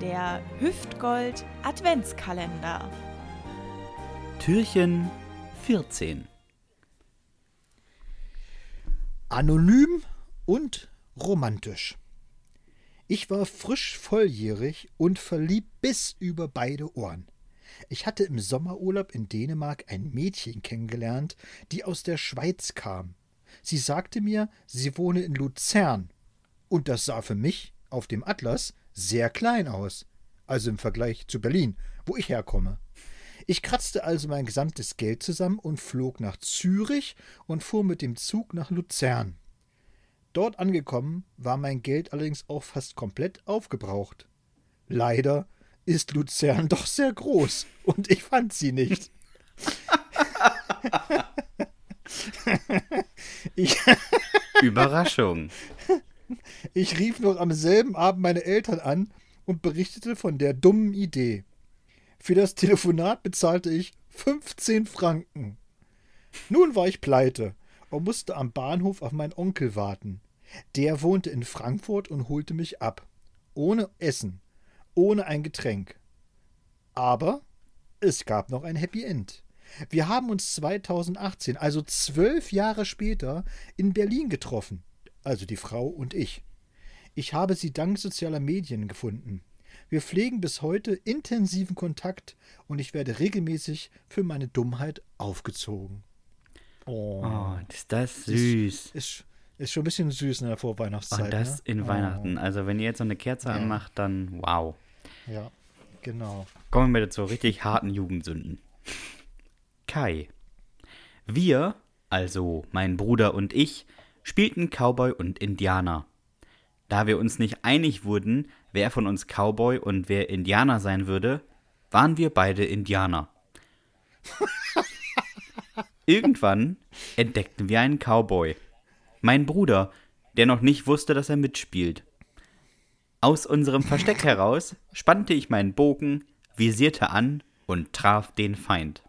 der Hüftgold Adventskalender. Türchen 14. Anonym und romantisch. Ich war frisch volljährig und verliebt bis über beide Ohren. Ich hatte im Sommerurlaub in Dänemark ein Mädchen kennengelernt, die aus der Schweiz kam. Sie sagte mir, sie wohne in Luzern. Und das sah für mich auf dem Atlas sehr klein aus. Also im Vergleich zu Berlin, wo ich herkomme. Ich kratzte also mein gesamtes Geld zusammen und flog nach Zürich und fuhr mit dem Zug nach Luzern. Dort angekommen war mein Geld allerdings auch fast komplett aufgebraucht. Leider ist Luzern doch sehr groß und ich fand sie nicht. ich Überraschung. Ich rief noch am selben Abend meine Eltern an und berichtete von der dummen Idee. Für das Telefonat bezahlte ich 15 Franken. Nun war ich pleite und musste am Bahnhof auf meinen Onkel warten. Der wohnte in Frankfurt und holte mich ab. Ohne Essen, ohne ein Getränk. Aber es gab noch ein Happy End. Wir haben uns 2018, also zwölf Jahre später, in Berlin getroffen. Also die Frau und ich. Ich habe sie dank sozialer Medien gefunden. Wir pflegen bis heute intensiven Kontakt und ich werde regelmäßig für meine Dummheit aufgezogen. Oh, oh ist das süß. Ist, ist, ist, schon ein bisschen süß in der Vorweihnachtszeit. Und das ne? in oh. Weihnachten. Also wenn ihr jetzt so eine Kerze ja. anmacht, dann wow. Ja, genau. Kommen wir zu richtig harten Jugendsünden. Kai. Wir, also mein Bruder und ich, spielten Cowboy und Indianer. Da wir uns nicht einig wurden, wer von uns Cowboy und wer Indianer sein würde, waren wir beide Indianer. Irgendwann entdeckten wir einen Cowboy. Mein Bruder, der noch nicht wusste, dass er mitspielt. Aus unserem Versteck heraus spannte ich meinen Bogen, visierte an und traf den Feind.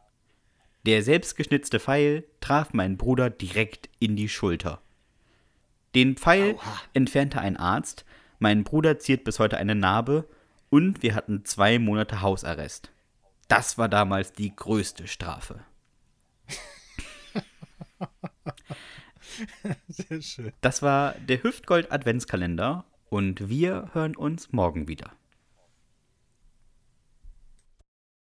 Der selbstgeschnitzte Pfeil traf meinen Bruder direkt in die Schulter. Den Pfeil Aua. entfernte ein Arzt, mein Bruder ziert bis heute eine Narbe und wir hatten zwei Monate Hausarrest. Das war damals die größte Strafe. Sehr schön. Das war der Hüftgold Adventskalender und wir hören uns morgen wieder.